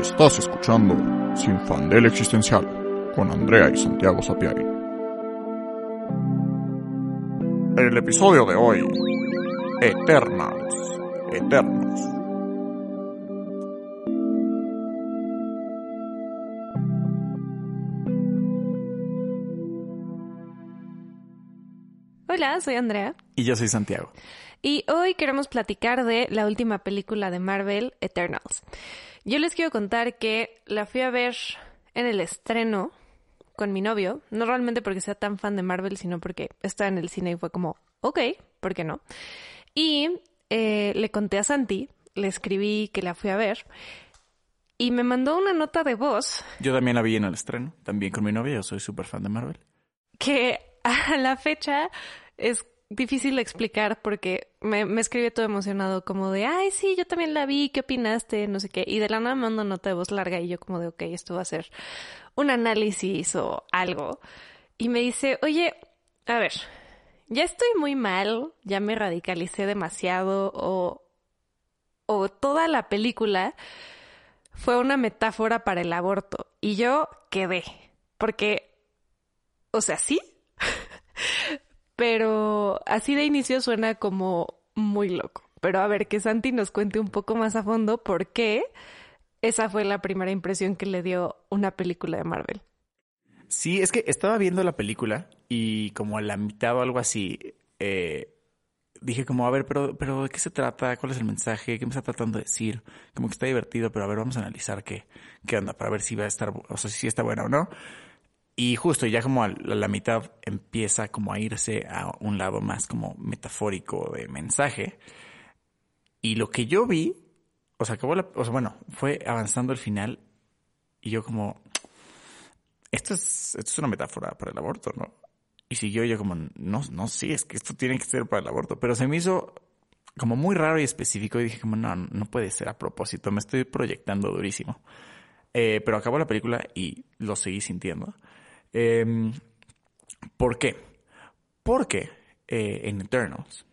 Estás escuchando Sin Fandel Existencial con Andrea y Santiago Sapiari. En el episodio de hoy, Eternals, Eternos. Hola, soy Andrea. Y yo soy Santiago. Y hoy queremos platicar de la última película de Marvel, Eternals. Yo les quiero contar que la fui a ver en el estreno con mi novio, no realmente porque sea tan fan de Marvel, sino porque estaba en el cine y fue como, ok, ¿por qué no? Y eh, le conté a Santi, le escribí que la fui a ver y me mandó una nota de voz. Yo también la vi en el estreno, también con mi novia, yo soy súper fan de Marvel. Que a la fecha es difícil de explicar porque me, me todo emocionado como de, ay, sí, yo también la vi, ¿qué opinaste? No sé qué. Y de la nada me manda nota de voz larga y yo como de, ok, esto va a ser un análisis o algo. Y me dice, oye, a ver, ya estoy muy mal, ya me radicalicé demasiado o, o toda la película fue una metáfora para el aborto. Y yo quedé, porque, o sea, sí, pero así de inicio suena como muy loco. Pero a ver, que Santi nos cuente un poco más a fondo por qué esa fue la primera impresión que le dio una película de Marvel. Sí, es que estaba viendo la película y como a la mitad o algo así, eh, dije como, a ver, pero, pero ¿de qué se trata? ¿Cuál es el mensaje? ¿Qué me está tratando de decir? Como que está divertido, pero a ver, vamos a analizar qué, qué onda para ver si va a estar, o sea, si está buena o no. Y justo ya como a la mitad empieza como a irse a un lado más como metafórico de mensaje. Y lo que yo vi, o sea, acabó la, o sea, bueno, fue avanzando el final y yo como, esto es, esto es una metáfora para el aborto, ¿no? Y siguió yo como, no, no, sí, es que esto tiene que ser para el aborto. Pero se me hizo como muy raro y específico y dije como, no, no puede ser a propósito, me estoy proyectando durísimo. Eh, pero acabó la película y lo seguí sintiendo. Eh, ¿Por qué? Porque eh, en Eternals,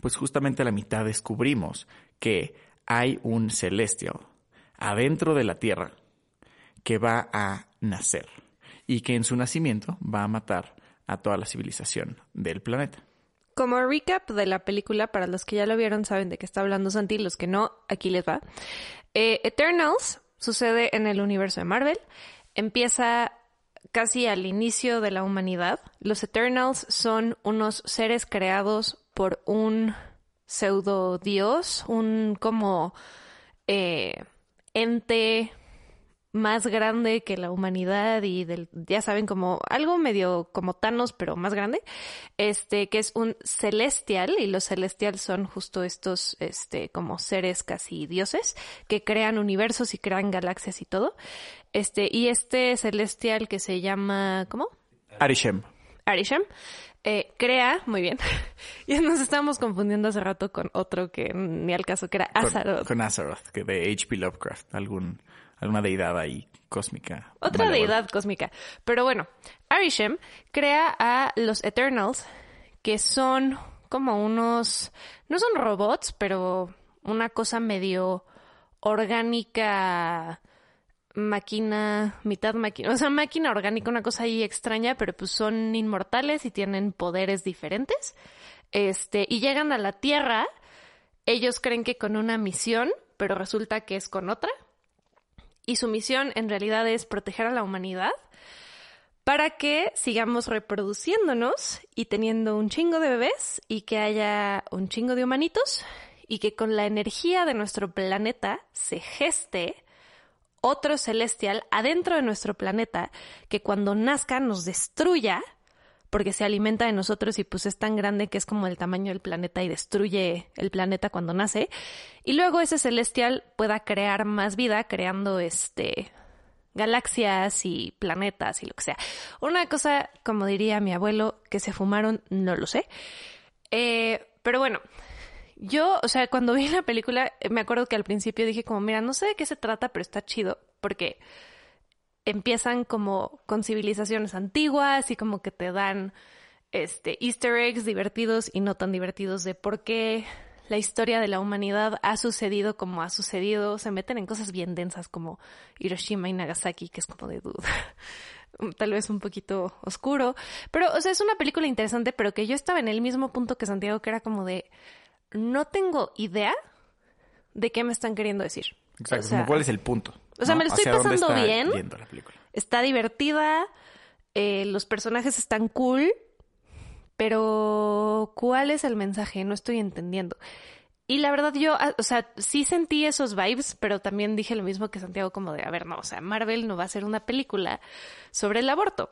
pues justamente a la mitad descubrimos que hay un celestial adentro de la Tierra que va a nacer y que en su nacimiento va a matar a toda la civilización del planeta. Como recap de la película, para los que ya lo vieron saben de qué está hablando Santi, los que no, aquí les va. Eh, Eternals sucede en el universo de Marvel. Empieza casi al inicio de la humanidad. Los Eternals son unos seres creados por un pseudo dios, un como eh, ente más grande que la humanidad y del, ya saben, como algo medio como Thanos, pero más grande, este, que es un celestial, y los celestial son justo estos, este, como seres casi dioses, que crean universos y crean galaxias y todo. Este, y este celestial que se llama, ¿cómo? Arishem. Arishem. Eh, crea, muy bien. y nos estábamos confundiendo hace rato con otro que ni al caso, que era Azaroth. Con, con Azaroth, que de H.P. Lovecraft, algún, alguna deidad ahí cósmica. Otra deidad cósmica. Pero bueno, Arishem crea a los Eternals, que son como unos, no son robots, pero una cosa medio orgánica, máquina, mitad máquina, o sea, máquina orgánica, una cosa ahí extraña, pero pues son inmortales y tienen poderes diferentes. Este, y llegan a la Tierra, ellos creen que con una misión, pero resulta que es con otra. Y su misión en realidad es proteger a la humanidad para que sigamos reproduciéndonos y teniendo un chingo de bebés y que haya un chingo de humanitos y que con la energía de nuestro planeta se geste otro celestial adentro de nuestro planeta que cuando nazca nos destruya porque se alimenta de nosotros y pues es tan grande que es como el tamaño del planeta y destruye el planeta cuando nace. Y luego ese celestial pueda crear más vida creando este galaxias y planetas y lo que sea. Una cosa, como diría mi abuelo, que se fumaron, no lo sé. Eh, pero bueno, yo, o sea, cuando vi la película, me acuerdo que al principio dije como, mira, no sé de qué se trata, pero está chido, porque empiezan como con civilizaciones antiguas y como que te dan este easter eggs divertidos y no tan divertidos de por qué la historia de la humanidad ha sucedido como ha sucedido, se meten en cosas bien densas como Hiroshima y Nagasaki, que es como de duda. Tal vez un poquito oscuro. Pero, o sea, es una película interesante, pero que yo estaba en el mismo punto que Santiago, que era como de. No tengo idea de qué me están queriendo decir. Exacto, O sea, como cuál es el punto. o sea, ¿no? me lo estoy ¿Hacia dónde pasando está bien. yendo la película? Está divertida, eh, los personajes están cool, pero ¿cuál es el mensaje? No estoy entendiendo. Y la verdad yo, ah, o sea, sí sentí esos vibes, pero también dije lo mismo que Santiago, como de, a ver, no, o sea, Marvel no va a hacer una película sobre el aborto.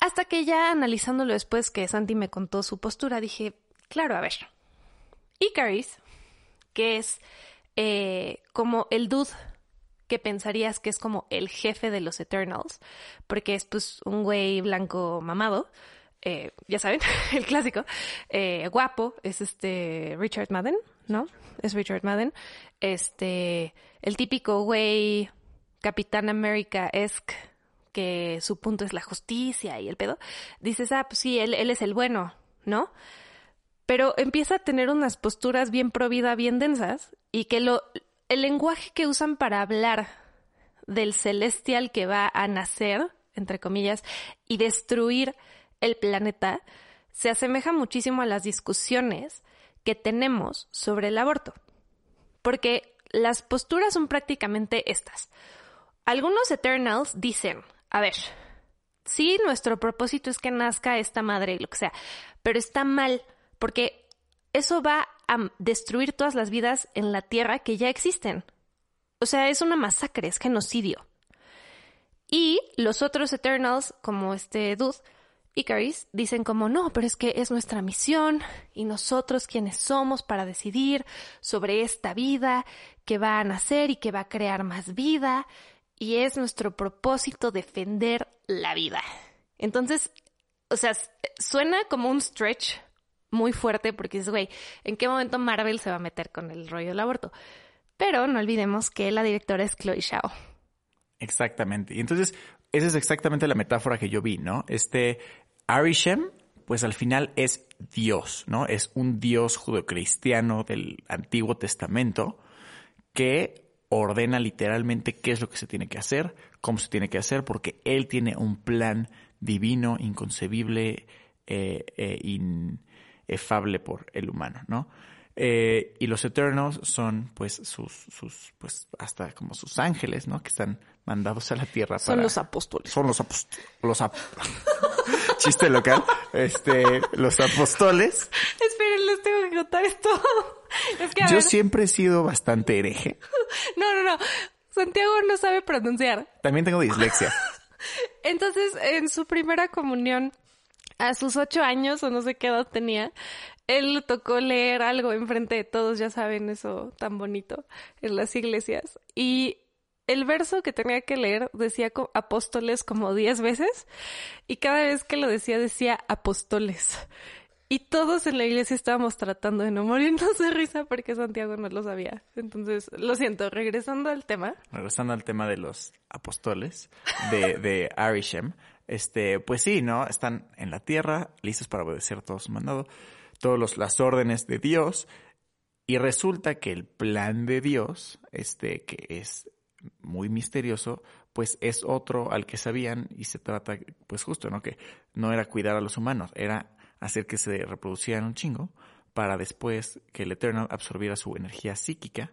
Hasta que ya analizándolo después que Santi me contó su postura, dije, claro, a ver, Icaris, que es eh, como el dude que pensarías que es como el jefe de los Eternals, porque es pues un güey blanco mamado, eh, ya saben, el clásico, eh, guapo, es este Richard Madden, ¿no? Es Richard Madden, este, el típico güey Capitán América-esque, que su punto es la justicia y el pedo, dices, ah, pues sí, él, él es el bueno, ¿no? pero empieza a tener unas posturas bien pro vida, bien densas, y que lo, el lenguaje que usan para hablar del celestial que va a nacer, entre comillas, y destruir el planeta, se asemeja muchísimo a las discusiones que tenemos sobre el aborto. Porque las posturas son prácticamente estas. Algunos Eternals dicen, a ver, sí, nuestro propósito es que nazca esta madre y lo que sea, pero está mal porque eso va a destruir todas las vidas en la Tierra que ya existen. O sea, es una masacre, es genocidio. Y los otros Eternals, como este dude, Icaris, dicen como, no, pero es que es nuestra misión y nosotros quienes somos para decidir sobre esta vida que va a nacer y que va a crear más vida y es nuestro propósito defender la vida. Entonces, o sea, suena como un stretch muy fuerte porque es, güey, ¿en qué momento Marvel se va a meter con el rollo del aborto? Pero no olvidemos que la directora es Chloe Zhao. Exactamente. Y entonces, esa es exactamente la metáfora que yo vi, ¿no? Este Arishem, pues al final es Dios, ¿no? Es un Dios judeocristiano del Antiguo Testamento que ordena literalmente qué es lo que se tiene que hacer, cómo se tiene que hacer, porque Él tiene un plan divino, inconcebible, eh, eh, inefable por el humano, ¿no? Eh, y los Eternos son, pues, sus, sus, pues, hasta como sus ángeles, ¿no? Que están mandados a la tierra Son para... los apóstoles. Son los apóstoles. Los ap- Chiste local. Este, los apóstoles. Esperen, les tengo que contar esto. Es que, a Yo ver, siempre he sido bastante hereje. no, no, no. Santiago no sabe pronunciar. También tengo dislexia. Entonces, en su primera comunión, a sus ocho años o no sé qué edad tenía, él le tocó leer algo enfrente de todos, ya saben eso tan bonito en las iglesias. Y el verso que tenía que leer decía apóstoles como diez veces y cada vez que lo decía decía apóstoles. Y todos en la iglesia estábamos tratando de no morirnos de risa porque Santiago no lo sabía. Entonces, lo siento, regresando al tema. Regresando al tema de los apóstoles de Arishem. Este, pues sí, ¿no? Están en la tierra, listos para obedecer todo su mandado, todas las órdenes de Dios. Y resulta que el plan de Dios, este, que es muy misterioso, pues es otro al que sabían y se trata, pues justo, ¿no? Que no era cuidar a los humanos, era hacer que se reproducieran un chingo para después que el Eternal absorbiera su energía psíquica,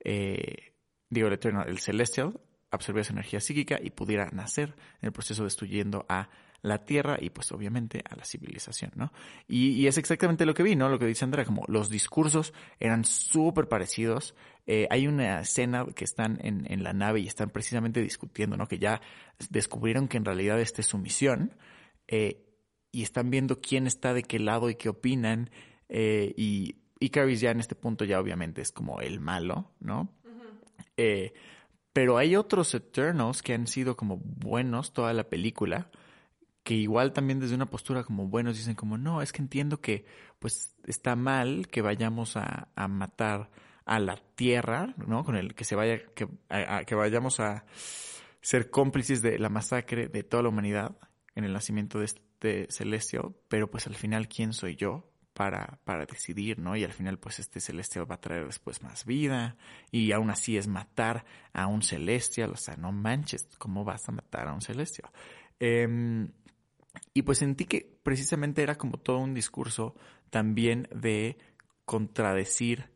eh, digo el Eternal, el Celestial, absorbiera su energía psíquica y pudiera nacer en el proceso destruyendo a la Tierra y pues obviamente a la civilización, ¿no? Y, y es exactamente lo que vi, ¿no? Lo que dice Andrea, como los discursos eran súper parecidos. Eh, hay una escena que están en, en la nave y están precisamente discutiendo, ¿no? Que ya descubrieron que en realidad esta es su misión. Eh, y están viendo quién está de qué lado y qué opinan. Eh, y Icarus ya en este punto ya obviamente es como el malo, ¿no? Eh, pero hay otros Eternals que han sido como buenos toda la película, que igual también desde una postura como buenos dicen como, no, es que entiendo que pues está mal que vayamos a, a matar a la Tierra, ¿no? Con el que se vaya, que, a- a- que vayamos a ser cómplices de la masacre de toda la humanidad en el nacimiento de este Celestial, pero pues al final, ¿quién soy yo para, para decidir, ¿no? Y al final, pues este celestial va a traer después más vida. Y aún así es matar a un celestial. O sea, no manches, ¿cómo vas a matar a un celestial? Em, y pues sentí que precisamente era como todo un discurso también de contradecir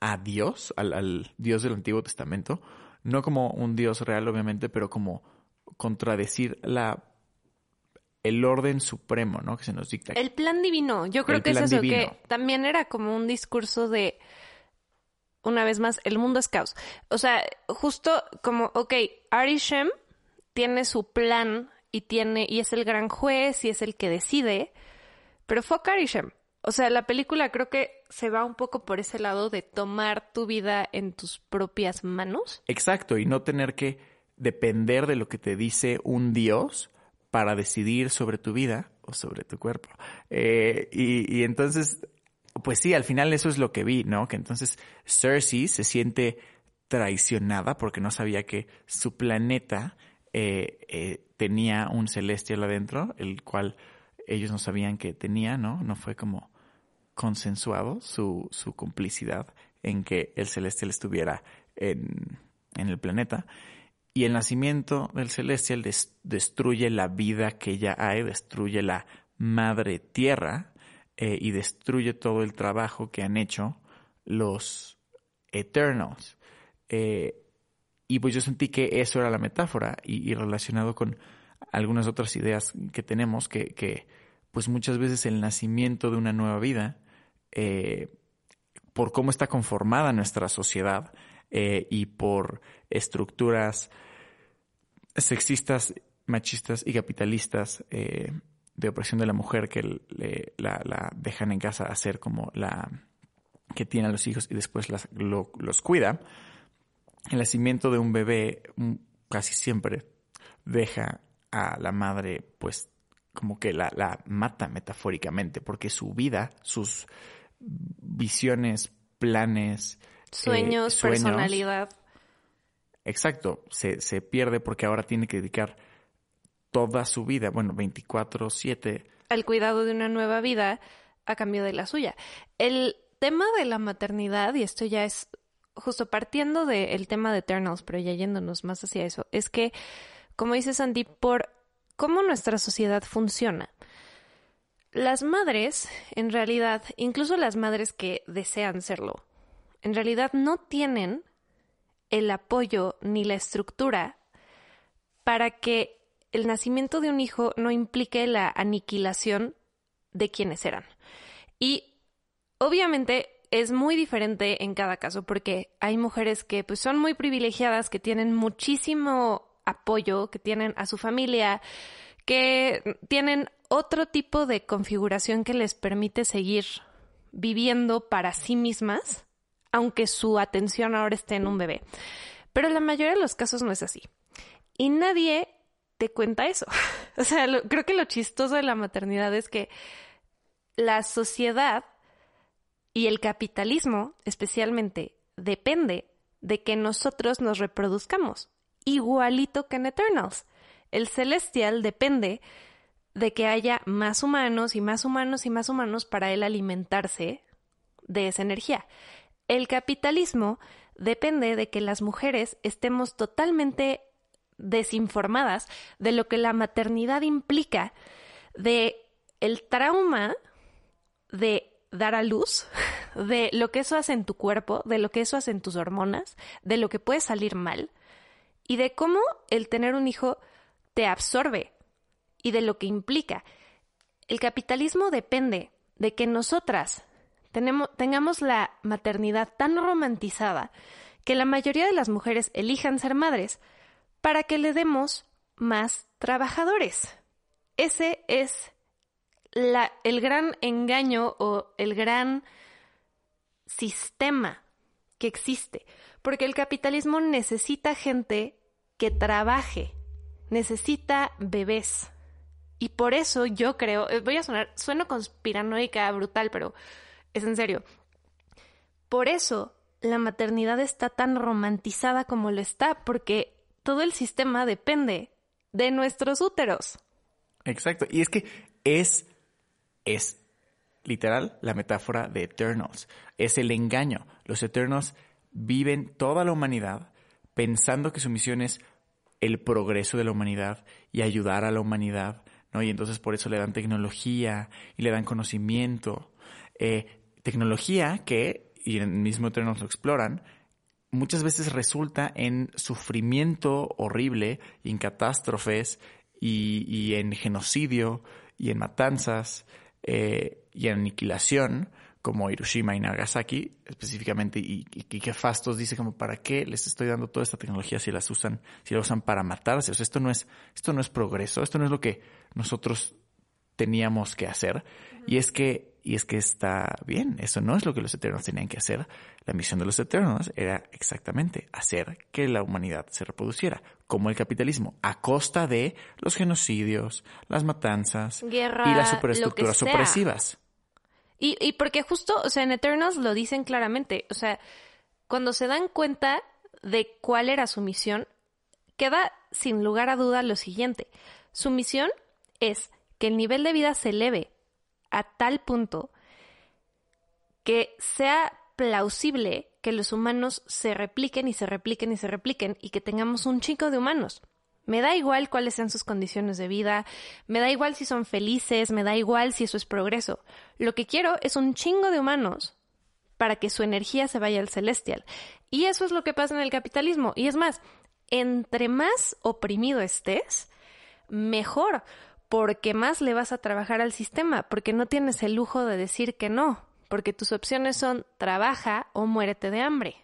a Dios, al, al Dios del Antiguo Testamento. No como un Dios real, obviamente, pero como contradecir la el orden supremo, ¿no? Que se nos dicta. El plan divino. Yo creo que es eso, que también era como un discurso de, una vez más, el mundo es caos. O sea, justo como, ok, Arishem tiene su plan y tiene, y es el gran juez y es el que decide, pero fuck Arishem. O sea, la película creo que se va un poco por ese lado de tomar tu vida en tus propias manos. Exacto, y no tener que depender de lo que te dice un Dios para decidir sobre tu vida o sobre tu cuerpo. Eh, y, entonces, pues sí, al final eso es lo que vi, ¿no? Que entonces Cersei se siente traicionada porque no sabía que su planeta eh, eh, tenía un celestial adentro, el cual ellos no sabían que tenía, ¿no? No fue como consensuado su, su complicidad en que el celestial estuviera en, en el planeta. Y el nacimiento del celestial destruye la vida que ya hay, destruye la madre tierra eh, y destruye todo el trabajo que han hecho los Eternals. Eh, y pues yo sentí que eso era la metáfora y, relacionado con algunas otras ideas que tenemos, que, pues muchas veces el nacimiento de una nueva vida, eh, por cómo está conformada nuestra sociedad, eh, y por estructuras sexistas, machistas y capitalistas eh, de opresión de la mujer que la, dejan en casa a ser como la que tiene a los hijos y después los cuida. El nacimiento de un bebé mm, casi siempre deja a la madre pues como que la, la mata metafóricamente porque su vida, sus visiones, planes, Sueños, personalidad. Exacto, se, se pierde porque ahora tiene que dedicar toda su vida, bueno, 24/7. Al cuidado de una nueva vida a cambio de la suya. El tema de la maternidad, y esto ya es justo partiendo del tema de Eternals, pero ya yéndonos más hacia eso, es que, como dice Sandy, por cómo nuestra sociedad funciona, las madres, en realidad, incluso las madres que desean serlo, en realidad no tienen el apoyo ni la estructura para que el nacimiento de un hijo no implique la aniquilación de quienes eran. Y obviamente es muy diferente en cada caso porque hay mujeres que pues, son muy privilegiadas, que tienen muchísimo apoyo, que tienen a su familia, que tienen otro tipo de configuración que les permite seguir viviendo para sí mismas aunque su atención ahora esté en un bebé. Pero la mayoría de los casos no es así. Y nadie te cuenta eso. o sea, creo que lo chistoso de la maternidad es que la sociedad y el capitalismo especialmente depende de que nosotros nos reproduzcamos, igualito que en Eternals. El celestial depende de que haya más humanos y más humanos y más humanos para él alimentarse de esa energía. El capitalismo depende de que las mujeres estemos totalmente desinformadas de lo que la maternidad implica, de el trauma de dar a luz, de lo que eso hace en tu cuerpo, de lo que eso hace en tus hormonas, de lo que puede salir mal y de cómo el tener un hijo te absorbe y de lo que implica. El capitalismo depende de que nosotras tengamos la maternidad tan romantizada que la mayoría de las mujeres elijan ser madres para que le demos más trabajadores. Ese es el gran engaño o el gran sistema que existe, porque el capitalismo necesita gente que trabaje, necesita bebés. Y por eso yo creo, eh, voy a sonar, sueno conspiranoica brutal, pero es en serio. Por eso la maternidad está tan romantizada como lo está, porque todo el sistema depende de nuestros úteros. Exacto. Y es que es, es literal la metáfora de Eternals. Es el engaño. Los Eternals viven toda la humanidad pensando que su misión es el progreso de la humanidad y ayudar a la humanidad, ¿no? Y entonces por eso le dan tecnología y le dan conocimiento. Eh, tecnología que, y en el mismo Eternals lo exploran, muchas veces resulta en sufrimiento horrible y en catástrofes y, en genocidio y en matanzas eh, y en aniquilación como Hiroshima y Nagasaki específicamente y, que Fastos dice como para qué les estoy dando toda esta tecnología si las usan si la usan para matarse o sea esto no es esto no es progreso esto no es lo que nosotros teníamos que hacer y es que y es que está bien, eso no es lo que los Eternos tenían que hacer. La misión de los Eternos era exactamente hacer que la humanidad se reproduciera, como el capitalismo, a costa de los genocidios, las matanzas y las superestructuras opresivas. Y, y porque justo, o sea, en Eternals lo dicen claramente, o sea, cuando se dan cuenta de cuál era su misión, queda sin lugar a duda lo siguiente. Su misión es que el nivel de vida se eleve a tal punto que sea plausible que los humanos se repliquen y se repliquen y se repliquen y que tengamos un chico de humanos. Me da igual cuáles sean sus condiciones de vida, me da igual si son felices, me da igual si eso es progreso. Lo que quiero es un chingo de humanos para que su energía se vaya al celestial. Y eso es lo que pasa en el capitalismo. Y es más, entre más oprimido estés, mejor, porque más le vas a trabajar al sistema, porque no tienes el lujo de decir que no, porque tus opciones son trabaja o muérete de hambre.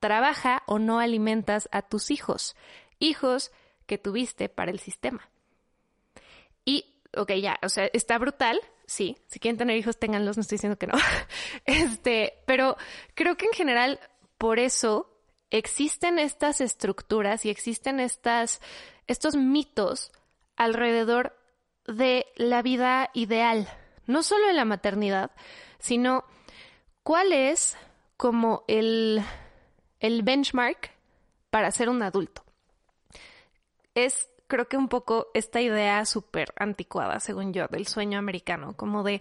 Trabaja o no alimentas a tus hijos, hijos que tuviste para el sistema. Y, ok, ya, o sea, está brutal, sí, si quieren tener hijos, ténganlos, no estoy diciendo que no. este, pero creo que en general, por eso existen estas estructuras y existen estas, estos mitos alrededor de la vida ideal, no solo en la maternidad, sino cuál es como el, el benchmark para ser un adulto. Es creo que un poco esta idea súper anticuada, según yo, del sueño americano, como de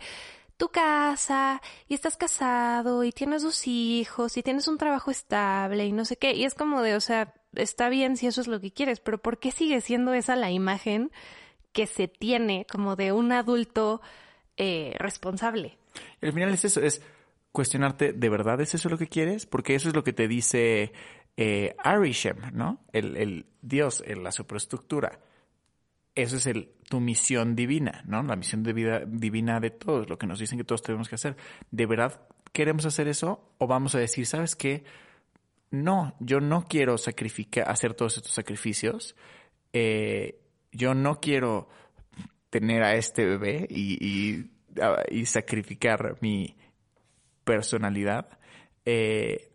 tu casa y estás casado y tienes dos hijos y tienes un trabajo estable y no sé qué. Y es como de, o sea, está bien si eso es lo que quieres, pero ¿por qué sigue siendo esa la imagen que se tiene como de un adulto eh, responsable. al final es eso, es cuestionarte, ¿de verdad es eso lo que quieres? Porque eso es lo que te dice eh, Arishem, ¿no? El, el Dios, en la superestructura. Eso es el, tu misión divina, ¿no? La misión de vida divina de todos, lo que nos dicen que todos tenemos que hacer. ¿De verdad queremos hacer eso? ¿O vamos a decir, ¿sabes qué? No, yo no quiero sacrificar, hacer todos estos sacrificios. Eh, yo no quiero tener a este bebé y, sacrificar mi personalidad. Eh,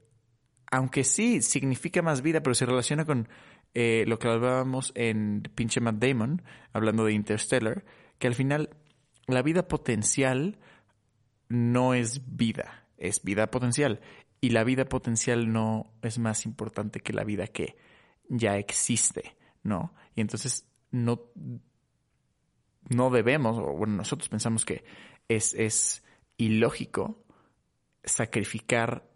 aunque sí significa más vida, pero se relaciona con eh, lo que hablábamos en pinche Matt Damon, hablando de Interstellar, que al final la vida potencial no es vida, es vida potencial. Y la vida potencial no es más importante que la vida que ya existe, ¿no? Y entonces no, no debemos, o bueno, nosotros pensamos que es, es ilógico sacrificar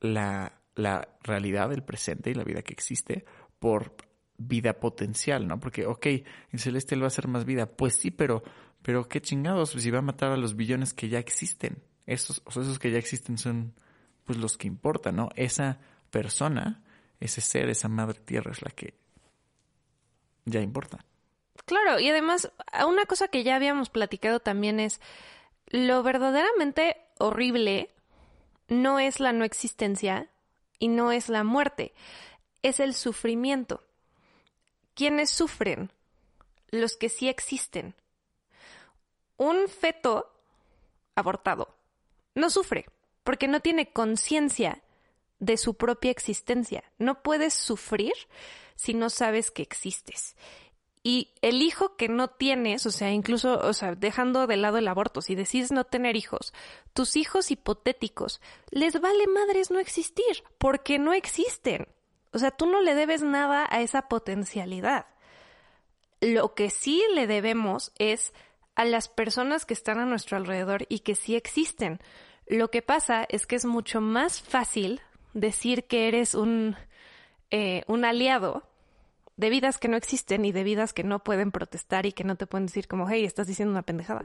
la, la realidad del presente y la vida que existe por vida potencial, ¿no? Porque, ok, el celestial va a ser más vida. Pues sí, pero, pero qué chingados, si va a matar a los billones que ya existen. Esos, esos que ya existen son, pues, los que importan, ¿no? Esa persona, ese ser, esa madre tierra es la que ya importa. Claro, y además, una cosa que ya habíamos platicado también es lo verdaderamente horrible no es la no existencia y no es la muerte, es el sufrimiento. ¿Quiénes sufren? Los que sí existen. Un feto abortado no sufre porque no tiene conciencia de su propia existencia. No puedes sufrir si no sabes que existes. Y el hijo que no tienes, o sea, incluso, o sea, dejando de lado el aborto, si decides no tener hijos, tus hijos hipotéticos, les vale madres no existir, porque no existen. O sea, tú no le debes nada a esa potencialidad. Lo que sí le debemos es a las personas que están a nuestro alrededor y que sí existen. Lo que pasa es que es mucho más fácil decir que eres un, eh, un aliado de vidas que no existen y de vidas que no pueden protestar y que no te pueden decir como, hey, estás diciendo una pendejada.